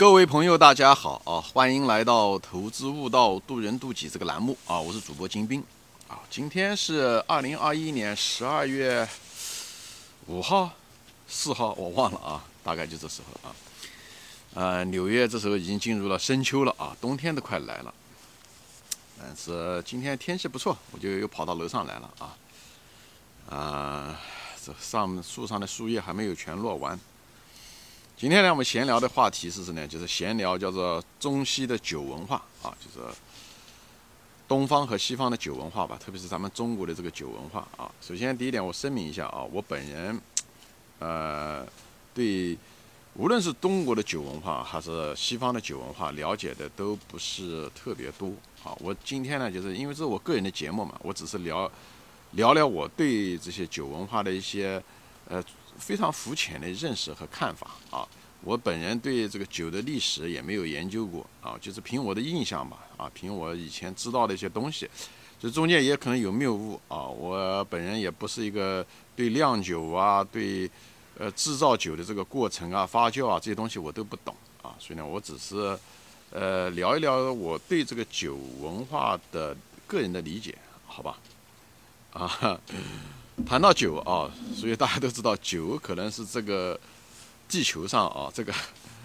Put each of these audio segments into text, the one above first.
各位朋友，大家好啊！欢迎来到《投资悟道，渡人渡己》这个栏目啊！我是主播金兵啊！今天是二零二一年十二月五号、四号，我忘了啊，大概就这时候啊。呃，纽约这时候已经进入了深秋了啊，冬天都快来了。但是今天天气不错，我就又跑到楼上来了啊。啊，这上树上的树叶还没有全落完。今天呢，我们闲聊的话题是什么呢？就是闲聊叫做中西的酒文化啊，就是东方和西方的酒文化吧，特别是咱们中国的这个酒文化啊。首先第一点，我声明一下啊，我本人呃对无论是中国的酒文化还是西方的酒文化了解的都不是特别多啊。我今天呢，就是因为这是我个人的节目嘛，我只是聊聊聊我对这些酒文化的一些呃。非常肤浅的认识和看法啊！我本人对这个酒的历史也没有研究过啊，就是凭我的印象吧啊，凭我以前知道的一些东西，这中间也可能有谬误啊。我本人也不是一个对酿酒啊、对呃制造酒的这个过程啊、发酵啊这些东西我都不懂啊，所以呢，我只是呃聊一聊我对这个酒文化的个人的理解，好吧？啊。谈到酒啊，所以大家都知道，酒可能是这个地球上啊，这个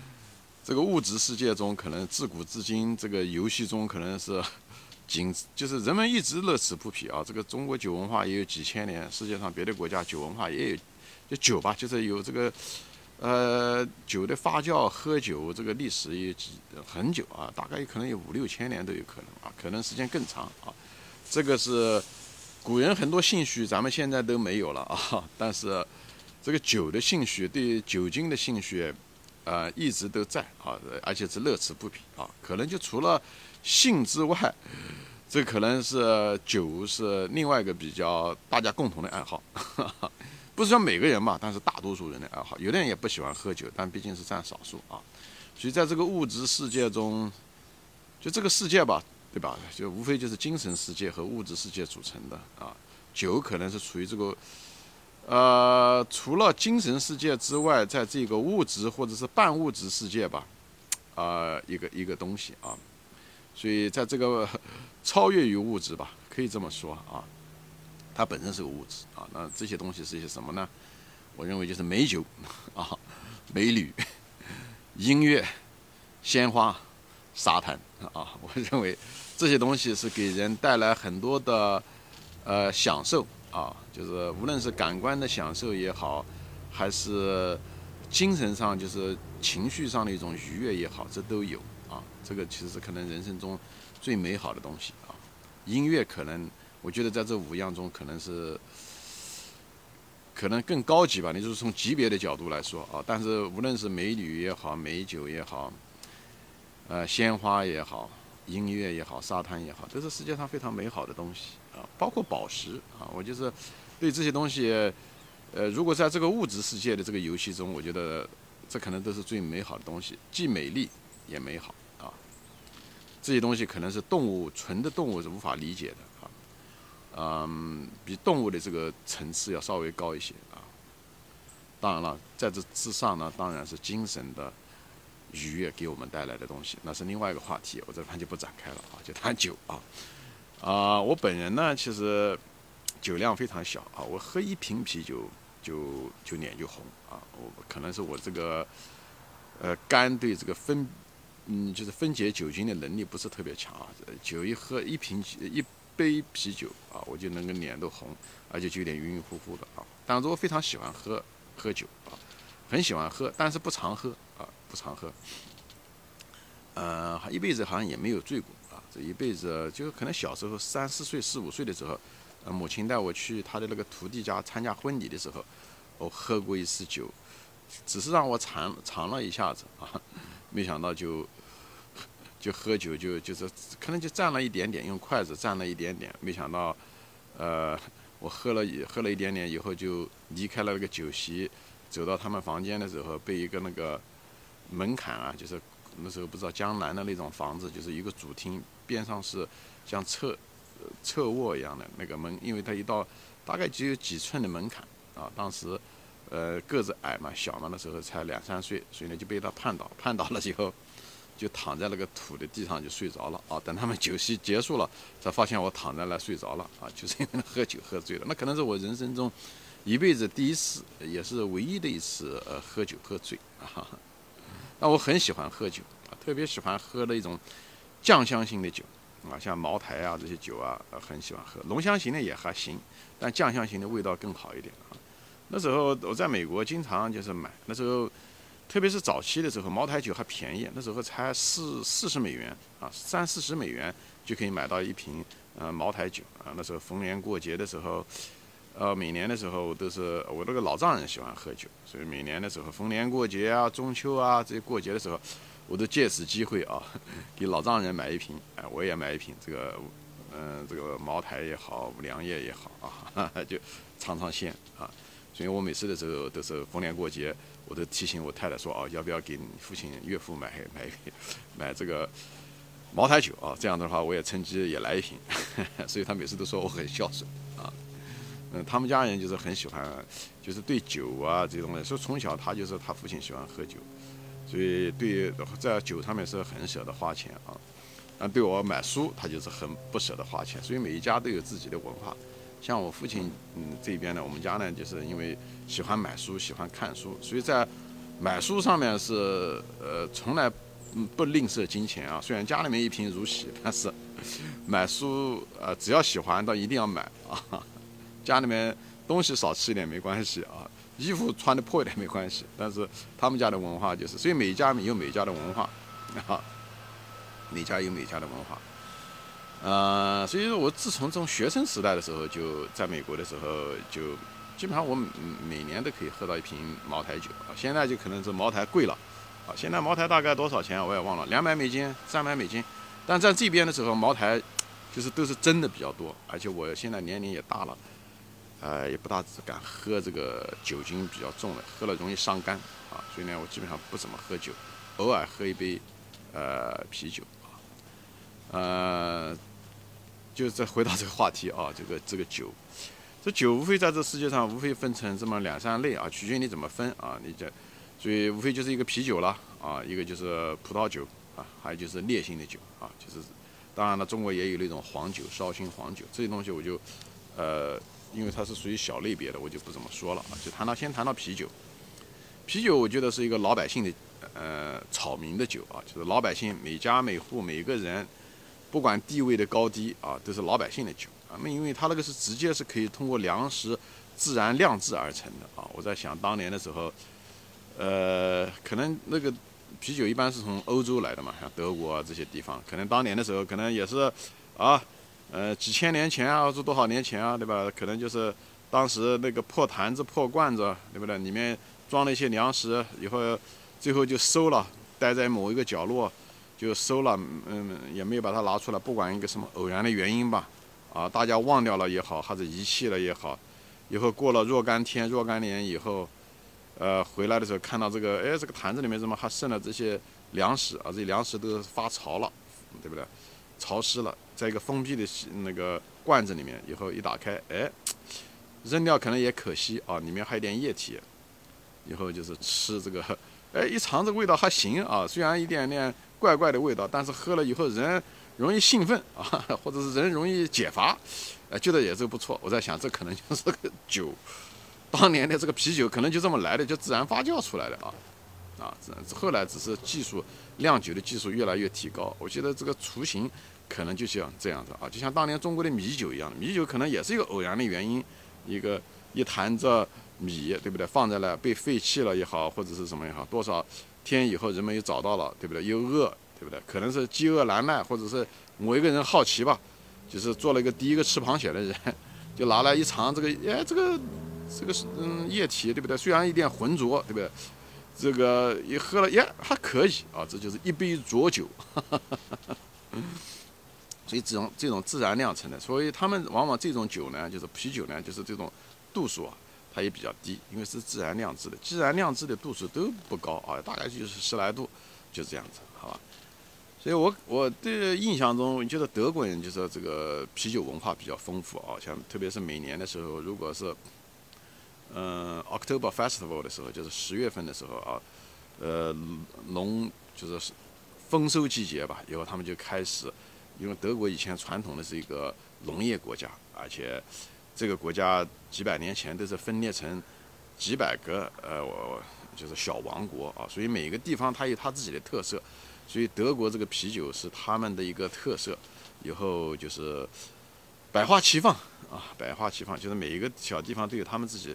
这个物质世界中，可能自古至今这个游戏中，可能是仅 就是人们一直乐此不疲啊。这个中国酒文化也有几千年，世界上别的国家酒文化也有，就酒吧，就是有这个呃酒的发酵、喝酒这个历史有几很久啊，大概可能有五六千年都有可能啊，可能时间更长啊。这个是。古人很多兴趣，咱们现在都没有了啊。但是，这个酒的兴趣，对酒精的兴趣，呃，一直都在啊，而且是乐此不疲啊。可能就除了性之外，这可能是酒是另外一个比较大家共同的爱好。不是说每个人嘛，但是大多数人的爱好。有的人也不喜欢喝酒，但毕竟是占少数啊。所以在这个物质世界中，就这个世界吧。对吧？就无非就是精神世界和物质世界组成的啊。酒可能是处于这个，呃，除了精神世界之外，在这个物质或者是半物质世界吧，啊，一个一个东西啊。所以在这个 超越于物质吧，可以这么说啊。它本身是个物质啊。那这些东西是一些什么呢？我认为就是美酒 啊、美女、音乐、鲜花、沙滩啊。我认为。这些东西是给人带来很多的，呃，享受啊，就是无论是感官的享受也好，还是精神上就是情绪上的一种愉悦也好，这都有啊。这个其实是可能人生中最美好的东西啊。音乐可能，我觉得在这五样中可能是可能更高级吧。你就是从级别的角度来说啊，但是无论是美女也好，美酒也好，呃，鲜花也好。音乐也好，沙滩也好，都是世界上非常美好的东西啊，包括宝石啊。我就是对这些东西，呃，如果在这个物质世界的这个游戏中，我觉得这可能都是最美好的东西，既美丽也美好啊。这些东西可能是动物纯的动物是无法理解的啊，嗯，比动物的这个层次要稍微高一些啊。当然了，在这之上呢，当然是精神的。愉悦给我们带来的东西，那是另外一个话题，我这盘就不展开了啊，就谈酒啊。啊，我本人呢，其实酒量非常小啊，我喝一瓶啤酒就就脸就红啊。我可能是我这个呃肝对这个分嗯就是分解酒精的能力不是特别强啊。酒一喝一瓶一杯啤酒啊，我就能够脸都红，而且就有点晕晕乎乎的啊。但是我非常喜欢喝喝酒啊，很喜欢喝，但是不常喝啊。不常喝，呃，一辈子好像也没有醉过啊。这一辈子就可能小时候三四岁、四五岁的时候，母亲带我去她的那个徒弟家参加婚礼的时候，我喝过一次酒，只是让我尝尝了一下子啊，没想到就就喝酒就就是可能就蘸了一点点，用筷子蘸了一点点，没想到，呃，我喝了喝了一点点以后就离开了那个酒席，走到他们房间的时候，被一个那个。门槛啊，就是那时候不知道江南的那种房子，就是一个主厅边上是像侧侧卧一样的那个门，因为它一道大概只有几寸的门槛啊。当时呃，个子矮嘛，小嘛，那时候才两三岁，所以呢就被他绊倒，绊倒了以后，就躺在那个土的地上就睡着了啊。等他们酒席结束了，才发现我躺在那睡着了啊，就是因为喝酒喝醉了。那可能是我人生中一辈子第一次，也是唯一的一次呃喝酒喝醉啊。那我很喜欢喝酒啊，特别喜欢喝那种酱香型的酒啊，像茅台啊这些酒啊，很喜欢喝。浓香型的也还行，但酱香型的味道更好一点啊。那时候我在美国经常就是买，那时候特别是早期的时候，茅台酒还便宜，那时候才四四十美元啊，三四十美元就可以买到一瓶呃茅台酒啊。那时候逢年过节的时候，呃每年的时候都是我那个老丈人喜欢喝酒，所以每年的时候逢年过节啊、中秋啊这些过节的时候，我都借此机会啊 给老丈人买一瓶，哎我也买一瓶这个嗯这个茅台也好，五粮液也好啊，就尝尝鲜啊。所以我每次的时候都是逢年过节，我都提醒我太太说啊，要不要给父亲、岳父买 买买这个茅台酒啊？这样的话，我也趁机也来一瓶。所以他每次都说我很孝顺。嗯，他们家人就是很喜欢，就是对酒啊这种东西，所以从小他就是他父亲喜欢喝酒，所以对在酒上面是很舍得花钱啊。啊，对我买书，他就是很不舍得花钱。所以每一家都有自己的文化。像我父亲，嗯，这边呢，我们家呢，就是因为喜欢买书，喜欢看书，所以在买书上面是，呃，从来不吝啬金钱啊。虽然家里面一贫如洗，但是买书，呃，只要喜欢，倒一定要买啊。家里面东西少吃一点没关系啊，衣服穿的破一点没关系，但是他们家的文化就是，所以每家有每家的文化，啊，每家有每家的文化。呃，所以说我自从从学生时代的时候就在美国的时候，就基本上我每年都可以喝到一瓶茅台酒啊。现在就可能是茅台贵了，啊，现在茅台大概多少钱我也忘了，两百美金、三百美金。但在这边的时候，茅台就是都是真的比较多，而且我现在年龄也大了，呃，也不大敢喝这个酒精比较重的，喝了容易伤肝啊。所以呢，我基本上不怎么喝酒，偶尔喝一杯呃啤酒啊。呃，就再回到这个话题啊，这个这个酒，这酒无非在这世界上无非分成这么两三类啊，取决于你怎么分啊，你这，所以无非就是一个啤酒了啊，一个就是葡萄酒啊，还有就是烈性的酒啊，就是，当然了，中国也有那种黄酒、绍兴黄酒这些东西，我就，呃，因为它是属于小类别的，我就不怎么说了啊，就谈到先谈到啤酒，啤酒我觉得是一个老百姓的，呃，草民的酒啊，就是老百姓每家每户每个人。不管地位的高低啊，都是老百姓的酒啊。那因为它那个是直接是可以通过粮食自然酿制而成的啊。我在想当年的时候，呃，可能那个啤酒一般是从欧洲来的嘛，像德国啊这些地方，可能当年的时候可能也是啊，呃，几千年前啊，或者多少年前啊，对吧？可能就是当时那个破坛子、破罐子，对不对？里面装了一些粮食，以后最后就收了，待在某一个角落。就收了，嗯，也没有把它拿出来。不管一个什么偶然的原因吧，啊，大家忘掉了也好，还是遗弃了也好，以后过了若干天、若干年以后，呃，回来的时候看到这个，哎，这个坛子里面怎么还剩了这些粮食啊？这些粮食都发潮了，对不对？潮湿了，在一个封闭的那个罐子里面，以后一打开，哎，扔掉可能也可惜啊，里面还有点液体，以后就是吃这个，哎，一尝这味道还行啊，虽然一点点。怪怪的味道，但是喝了以后人容易兴奋 啊，或者是人容易解乏，呃，觉得也是不错。我在想，这可能就是个酒，当年的这个啤酒可能就这么来的，就自然发酵出来的啊，啊，后来只是技术酿酒的技术越来越提高，我觉得这个雏形可能就像这样子啊，就像当年中国的米酒一样，米酒可能也是一个偶然的原因，一个一坛子米，对不对？放在了被废弃了也好，或者是什么也好，多少。天以后人们又找到了，对不对？又饿，对不对？可能是饥饿难耐，或者是某一个人好奇吧，就是做了一个第一个吃螃蟹的人，就拿来一尝这个，哎，这个这个是嗯液体，对不对？虽然有点浑浊，对不对？这个一喝了，耶，还可以啊，这就是一杯浊酒。所以这种这种自然酿成的，所以他们往往这种酒呢，就是啤酒呢，就是这种度数啊。它也比较低，因为是自然酿制的，自然酿制的度数都不高啊，大概就是十来度，就这样子，好吧？所以我我的印象中，觉得德国人就是这个啤酒文化比较丰富啊，像特别是每年的时候，如果是嗯，October Festival 的时候，就是十月份的时候啊，呃，农就是丰收季节吧，以后他们就开始，因为德国以前传统的是一个农业国家，而且这个国家几百年前都是分裂成几百个呃，我就是小王国啊，所以每个地方它有它自己的特色，所以德国这个啤酒是他们的一个特色，以后就是百花齐放啊，百花齐放，就是每一个小地方都有他们自己。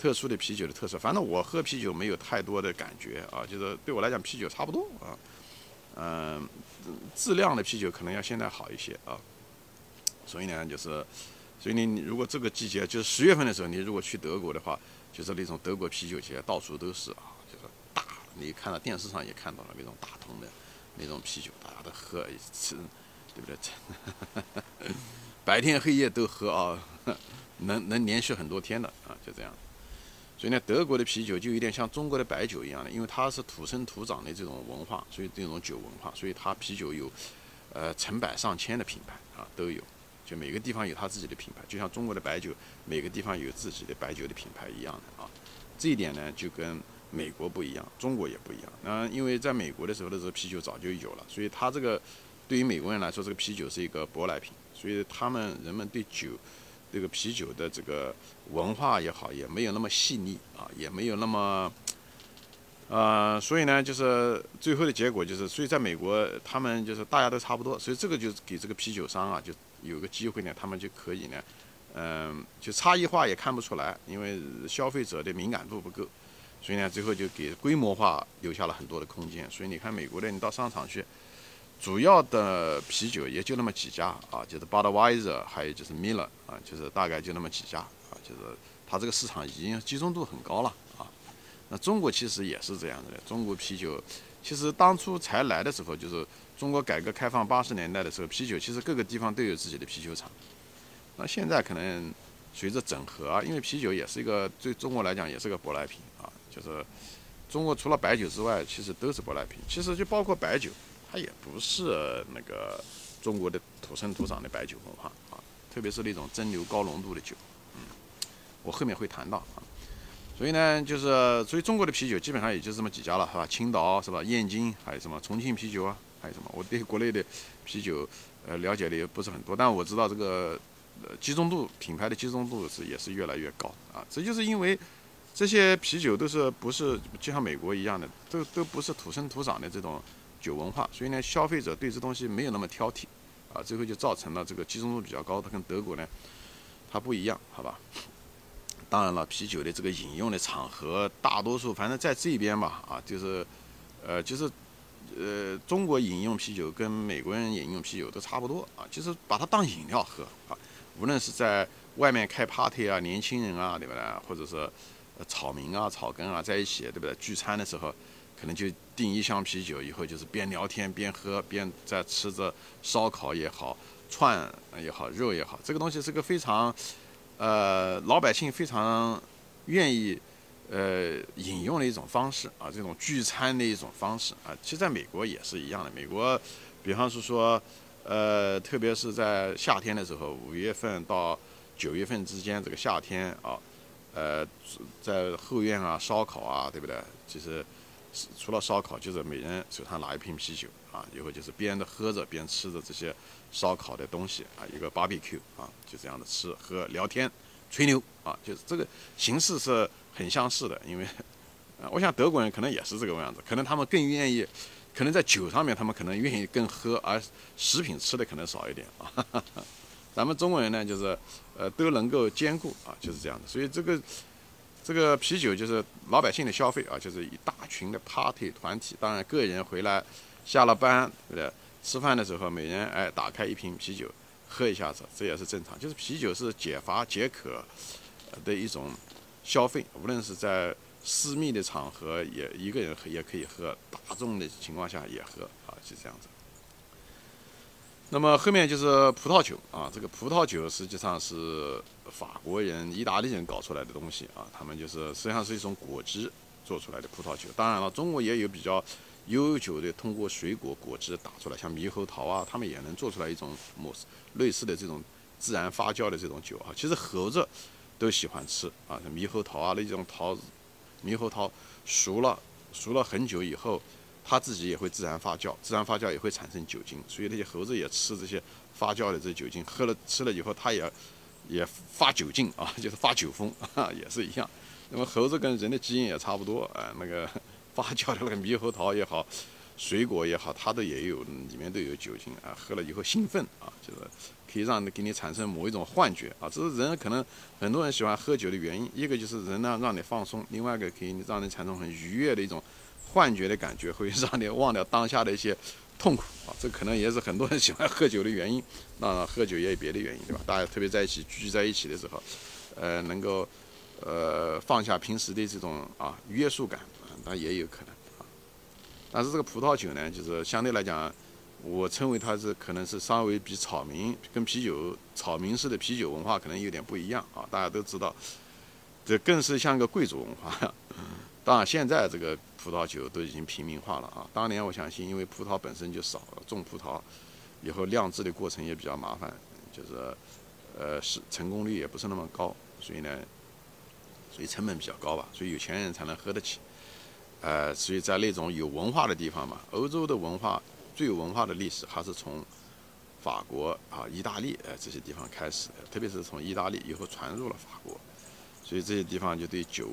特殊的啤酒的特色，反正我喝啤酒没有太多的感觉啊，就是对我来讲啤酒差不多啊，嗯，质量的啤酒可能要现在好一些啊，所以呢，就是，所以你如果这个季节就是十月份的时候，你如果去德国的话，就是那种德国啤酒节到处都是啊，就是大，你看到电视上也看到了那种大桶的那种啤酒，大家都喝一次，对不对？白天黑夜都喝啊，能能连续很多天的啊，就这样。所以呢，德国的啤酒就有点像中国的白酒一样的，因为它是土生土长的这种文化，所以这种酒文化，所以它啤酒有，呃，成百上千的品牌啊都有，就每个地方有它自己的品牌，就像中国的白酒，每个地方有自己的白酒的品牌一样的啊。这一点呢，就跟美国不一样，中国也不一样。那因为在美国的时候的时候，啤酒早就有了，所以它这个对于美国人来说，这个啤酒是一个舶来品，所以他们人们对酒。这个啤酒的这个文化也好，也没有那么细腻啊，也没有那么，呃，所以呢，就是最后的结果就是，所以在美国，他们就是大家都差不多，所以这个就是给这个啤酒商啊，就有个机会呢，他们就可以呢，嗯，就差异化也看不出来，因为消费者的敏感度不够，所以呢，最后就给规模化留下了很多的空间。所以你看，美国的你到商场去。主要的啤酒也就那么几家啊，就是 Budweiser，还有就是 Miller 啊，就是大概就那么几家啊，就是它这个市场已经集中度很高了啊。那中国其实也是这样子的，中国啤酒其实当初才来的时候，就是中国改革开放八十年代的时候，啤酒其实各个地方都有自己的啤酒厂。那现在可能随着整合，因为啤酒也是一个对中国来讲也是个舶来品啊，就是中国除了白酒之外，其实都是舶来品，其实就包括白酒。它也不是那个中国的土生土长的白酒文化啊，特别是那种蒸馏高浓度的酒，嗯，我后面会谈到啊。所以呢，就是所以中国的啤酒基本上也就这么几家了，是吧？青岛是吧？燕京还有什么重庆啤酒啊？还有什么？我对国内的啤酒呃了解的也不是很多，但我知道这个呃集中度品牌的集中度是也是越来越高啊。这就是因为这些啤酒都是不是就像美国一样的，都都不是土生土长的这种。酒文化，所以呢，消费者对这东西没有那么挑剔，啊，最后就造成了这个集中度比较高。它跟德国呢，它不一样，好吧？当然了，啤酒的这个饮用的场合，大多数反正在这边吧，啊，就是，呃，就是，呃，中国饮用啤酒跟美国人饮用啤酒都差不多啊，就是把它当饮料喝啊。无论是在外面开 party 啊，年轻人啊，对不对？或者是草民啊、草根啊在一起，对不对？聚餐的时候。可能就订一箱啤酒，以后就是边聊天边喝，边在吃着烧烤也好，串也好，肉也好，这个东西是个非常，呃，老百姓非常愿意呃饮用的一种方式啊，这种聚餐的一种方式啊。其实在美国也是一样的，美国，比方是说，呃，特别是在夏天的时候，五月份到九月份之间这个夏天啊，呃，在后院啊烧烤啊，对不对？其实。除了烧烤，就是每人手上拿一瓶啤酒啊，以后就是边的喝着边吃着这些烧烤的东西啊，一个 barbecue 啊，就这样的吃喝聊天吹牛啊，就是这个形式是很相似的。因为 啊，我想德国人可能也是这个样子，可能他们更愿意，可能在酒上面他们可能愿意更喝，而食品吃的可能少一点 啊。咱们中国人呢，就是呃都能够兼顾啊，就是这样的。所以这个。这个啤酒就是老百姓的消费啊，就是一大群的 party 团体，当然个人回来下了班，对不对？吃饭的时候，每人哎打开一瓶啤酒喝一下子，这也是正常。就是啤酒是解乏解渴的一种消费，无论是在私密的场合也一个人也可以喝，大众的情况下也喝啊，就这样子。那么后面就是葡萄酒啊，这个葡萄酒实际上是法国人、意大利人搞出来的东西啊，他们就是实际上是一种果汁做出来的葡萄酒。当然了，中国也有比较悠久的通过水果果汁打出来，像猕猴桃啊，他们也能做出来一种模式类似的这种自然发酵的这种酒啊。其实猴子都喜欢吃啊，像猕猴桃啊那种桃子，猕猴桃熟了熟了很久以后，它自己也会自然发酵，自然发酵也会产生酒精，所以那些猴子也吃这些发酵的这酒精，喝了吃了以后，它也也发酒劲啊，就是发酒疯啊，也是一样。那么猴子跟人的基因也差不多啊，那个 发酵的那个猕猴桃也好，水果也好，它都也有里面都有酒精啊，喝了以后兴奋啊，就是可以让给你产生某一种幻觉啊。这是人可能很多人喜欢喝酒的原因，一个就是人呢让你放松，另外一个可以让你产生很愉悦的一种幻觉的感觉，会让你忘掉当下的一些痛苦啊。这可能也是很多人喜欢喝酒的原因。那喝酒也有别的原因，对吧？大家特别在一起聚在一起的时候，呃，能够。呃，放下平时的这种啊约束感啊，那也有可能啊。但是这个葡萄酒呢，就是相对来讲，我称为它是可能是稍微比草民跟啤酒草民式的啤酒文化可能有点不一样啊。大家都知道，这更是像个贵族文化。当然，现在这个葡萄酒都已经平民化了啊。当年我相信，因为葡萄本身就少，种葡萄以后酿制的过程也比较麻烦，就是呃是成功率也不是那么高，所以呢。所以成本比较高吧，所以有钱人才能喝得起。呃，所以在那种有文化的地方嘛，欧洲的文化最有文化的历史还是从法国啊、意大利呃这些地方开始的，特别是从意大利以后传入了法国，所以这些地方就对酒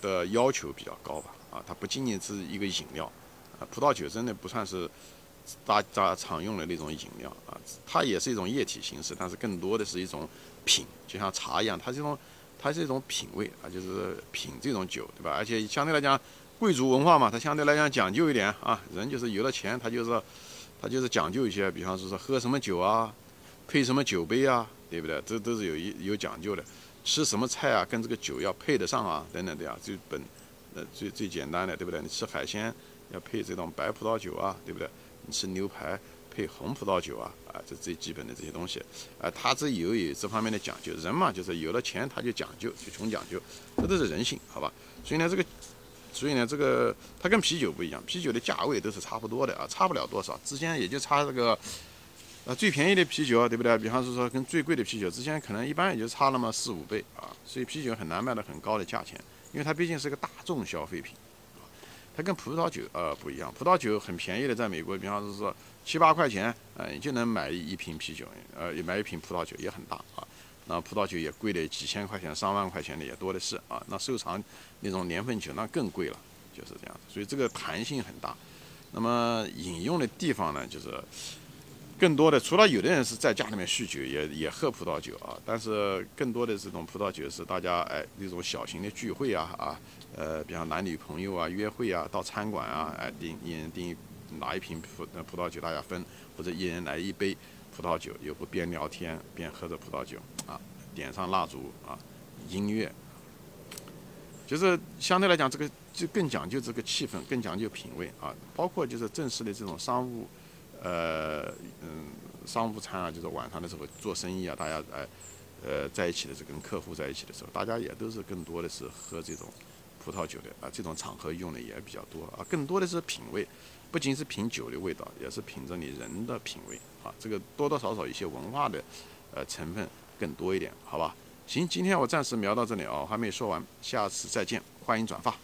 的要求比较高吧。啊，它不仅仅是一个饮料，啊，葡萄酒真的不算是大家常用的那种饮料啊，它也是一种液体形式，但是更多的是一种品，就像茶一样，它这种。它是一种品味啊，就是品这种酒，对吧？而且相对来讲，贵族文化嘛，它相对来讲讲究一点啊。人就是有了钱，他就是他就是讲究一些，比方说是喝什么酒啊，配什么酒杯啊，对不对？这都是有一有讲究的。吃什么菜啊，跟这个酒要配得上啊，等等的呀。最本呃最最简单的，对不对？你吃海鲜要配这种白葡萄酒啊，对不对？你吃牛排。配红葡萄酒啊，啊，这最基本的这些东西，啊，他这有有这方面的讲究。人嘛，就是有了钱他就讲究，就穷讲究，这都是人性，好吧？所以呢，这个，所以呢，这个它跟啤酒不一样，啤酒的价位都是差不多的啊，差不了多少，之间也就差这个，呃，最便宜的啤酒，对不对？比方说说跟最贵的啤酒之间可能一般也就差那么四五倍啊，所以啤酒很难卖到很高的价钱，因为它毕竟是个大众消费品。它跟葡萄酒呃不一样，葡萄酒很便宜的，在美国，比方说说七八块钱，呃，你就能买一瓶啤酒，呃，买一瓶葡萄酒也很大啊。那葡萄酒也贵的几千块钱、上万块钱的也多的是啊。那收藏那种年份酒那更贵了，就是这样。所以这个弹性很大。那么饮用的地方呢，就是更多的，除了有的人是在家里面酗酒，也也喝葡萄酒啊，但是更多的这种葡萄酒是大家哎那种小型的聚会啊啊。呃，比方男女朋友啊，约会啊，到餐馆啊，哎，订一人订拿一瓶葡葡萄酒大家分，或者一人来一杯葡萄酒，又不边聊天边喝着葡萄酒啊，点上蜡烛啊，音乐，就是相对来讲，这个就更讲究这个气氛，更讲究品味啊，包括就是正式的这种商务，呃，嗯，商务餐啊，就是晚上的时候做生意啊，大家哎，呃，在一起的时候跟客户在一起的时候，大家也都是更多的是喝这种。葡萄酒的啊，这种场合用的也比较多啊，更多的是品味，不仅是品酒的味道，也是品着你人的品味啊，这个多多少少一些文化的呃成分更多一点，好吧？行，今天我暂时聊到这里啊，还没说完，下次再见，欢迎转发。